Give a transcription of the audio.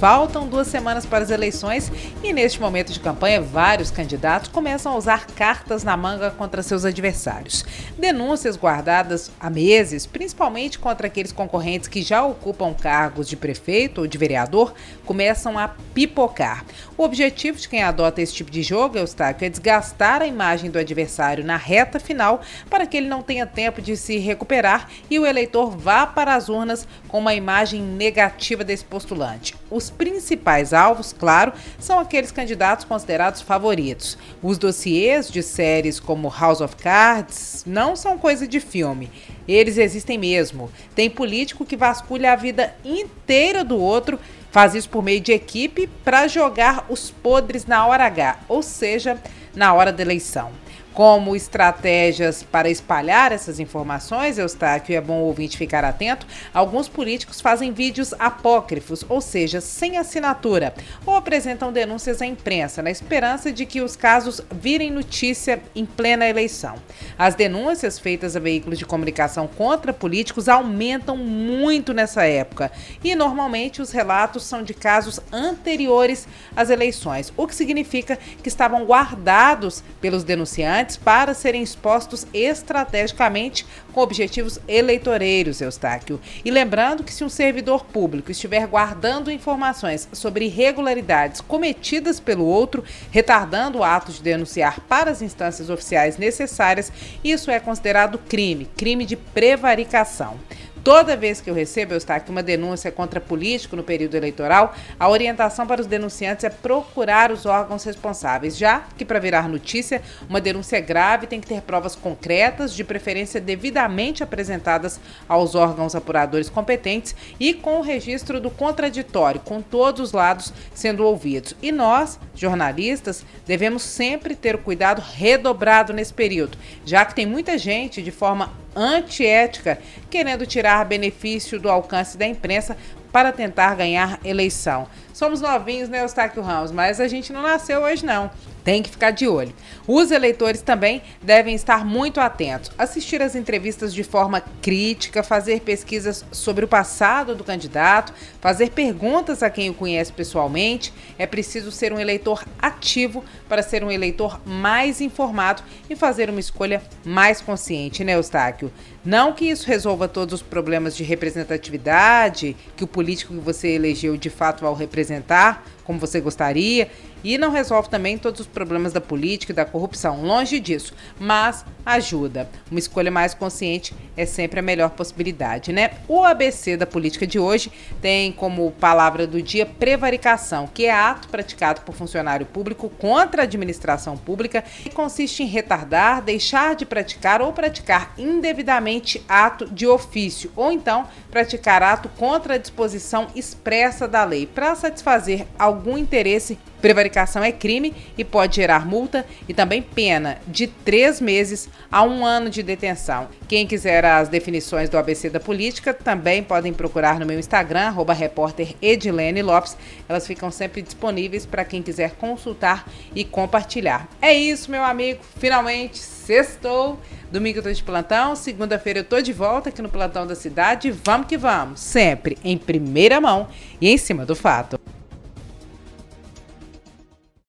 Faltam duas semanas para as eleições e, neste momento de campanha, vários candidatos começam a usar cartas na manga contra seus adversários. Denúncias guardadas há meses, principalmente contra aqueles concorrentes que já ocupam cargos de prefeito ou de vereador, começam a pipocar. O objetivo de quem adota esse tipo de jogo, Eustáquio, é desgastar a imagem do adversário na reta final para que ele não tenha tempo de se recuperar e o eleitor vá para as urnas com uma imagem negativa desse postulante. Os principais alvos, claro, são aqueles candidatos considerados favoritos. Os dossiês de séries como House of Cards não são coisa de filme. Eles existem mesmo. Tem político que vasculha a vida inteira do outro, faz isso por meio de equipe para jogar os podres na hora H, ou seja, na hora da eleição como estratégias para espalhar essas informações, Eustáquio, é bom o ouvinte ficar atento, alguns políticos fazem vídeos apócrifos, ou seja, sem assinatura, ou apresentam denúncias à imprensa, na esperança de que os casos virem notícia em plena eleição. As denúncias feitas a veículos de comunicação contra políticos aumentam muito nessa época, e normalmente os relatos são de casos anteriores às eleições, o que significa que estavam guardados pelos denunciantes para serem expostos estrategicamente com objetivos eleitoreiros, Eustáquio. E lembrando que se um servidor público estiver guardando informações sobre irregularidades cometidas pelo outro, retardando o ato de denunciar para as instâncias oficiais necessárias, isso é considerado crime, crime de prevaricação. Toda vez que eu recebo, eu estou aqui uma denúncia contra político no período eleitoral, a orientação para os denunciantes é procurar os órgãos responsáveis, já que para virar notícia, uma denúncia grave tem que ter provas concretas, de preferência devidamente apresentadas aos órgãos apuradores competentes e com o registro do contraditório, com todos os lados sendo ouvidos. E nós, jornalistas, devemos sempre ter o cuidado redobrado nesse período, já que tem muita gente de forma antiética, querendo tirar benefício do alcance da imprensa para tentar ganhar eleição. Somos novinhos, né, Eustáquio Ramos, mas a gente não nasceu hoje, não. Tem que ficar de olho. Os eleitores também devem estar muito atentos, assistir às entrevistas de forma crítica, fazer pesquisas sobre o passado do candidato, fazer perguntas a quem o conhece pessoalmente. É preciso ser um eleitor ativo para ser um eleitor mais informado e fazer uma escolha mais consciente, né, Eustáquio? Não que isso resolva todos os problemas de representatividade que o político que você elegeu de fato ao representar, como você gostaria, e não resolve também todos os problemas da política e da corrupção, longe disso, mas ajuda. Uma escolha mais consciente é sempre a melhor possibilidade, né? O ABC da política de hoje tem como palavra do dia prevaricação, que é ato praticado por funcionário público contra a administração pública e consiste em retardar, deixar de praticar ou praticar indevidamente ato de ofício, ou então praticar ato contra a disposição expressa da lei para satisfazer algum interesse Prevaricação é crime e pode gerar multa e também pena de três meses a um ano de detenção. Quem quiser as definições do ABC da política também podem procurar no meu Instagram, arroba Lopes. Elas ficam sempre disponíveis para quem quiser consultar e compartilhar. É isso, meu amigo. Finalmente, sextou. Domingo eu tô de plantão, segunda-feira eu tô de volta aqui no plantão da cidade. Vamos que vamos, sempre em primeira mão e em cima do fato.